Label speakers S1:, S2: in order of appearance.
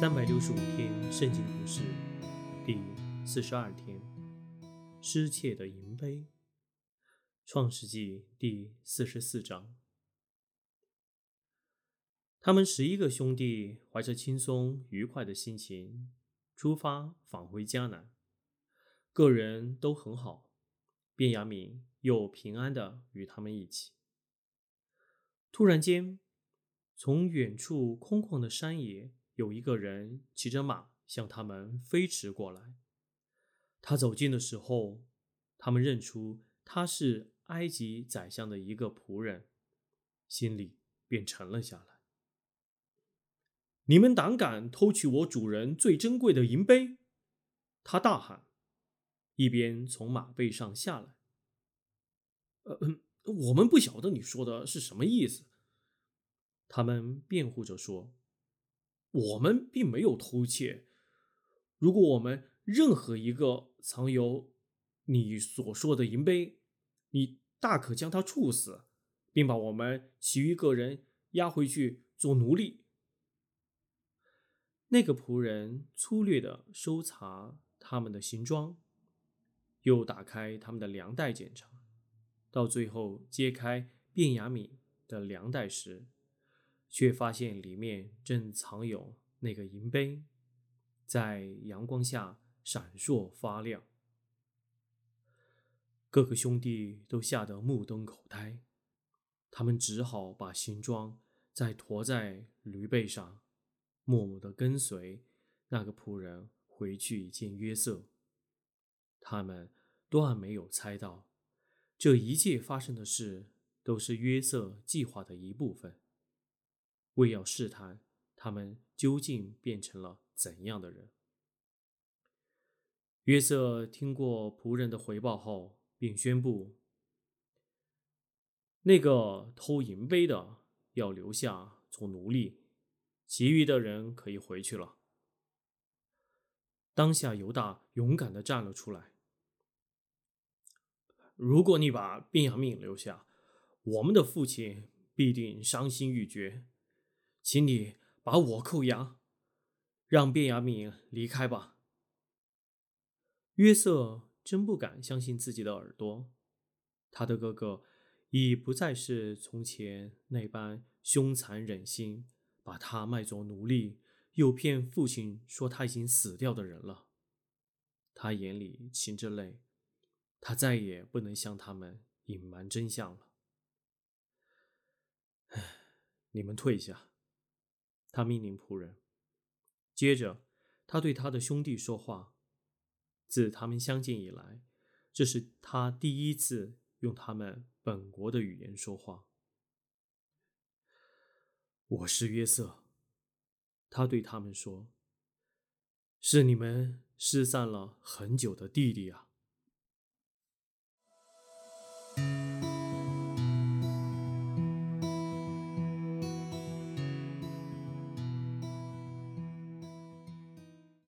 S1: 三百六十五天圣经故事第四十二天，失窃的银杯。创世纪第四十四章，他们十一个兄弟怀着轻松愉快的心情出发返回迦南，个人都很好，便雅敏又平安的与他们一起。突然间，从远处空旷的山野。有一个人骑着马向他们飞驰过来。他走近的时候，他们认出他是埃及宰相的一个仆人，心里便沉了下来。你们胆敢偷取我主人最珍贵的银杯！他大喊，一边从马背上下来。呃，我们不晓得你说的是什么意思。他们辩护着说。我们并没有偷窃。如果我们任何一个藏有你所说的银杯，你大可将他处死，并把我们其余个人押回去做奴隶。那个仆人粗略的搜查他们的行装，又打开他们的粮袋检查，到最后揭开卞雅敏的粮袋时。却发现里面正藏有那个银杯，在阳光下闪烁发亮。各个兄弟都吓得目瞪口呆，他们只好把行装再驮在驴背上，默默地跟随那个仆人回去见约瑟。他们断没有猜到，这一切发生的事都是约瑟计划的一部分。为要试探他们究竟变成了怎样的人，约瑟听过仆人的回报后，便宣布：“那个偷银杯的要留下做奴隶，其余的人可以回去了。”当下犹大勇敢的站了出来：“如果你把便雅悯留下，我们的父亲必定伤心欲绝。”请你把我扣押，让卞雅敏离开吧。约瑟真不敢相信自己的耳朵，他的哥哥已不再是从前那般凶残忍心，把他卖作奴隶，诱骗父亲说他已经死掉的人了。他眼里噙着泪，他再也不能向他们隐瞒真相了。唉，你们退下。他命令仆人。接着，他对他的兄弟说话。自他们相见以来，这是他第一次用他们本国的语言说话。我是约瑟，他对他们说：“是你们失散了很久的弟弟啊。”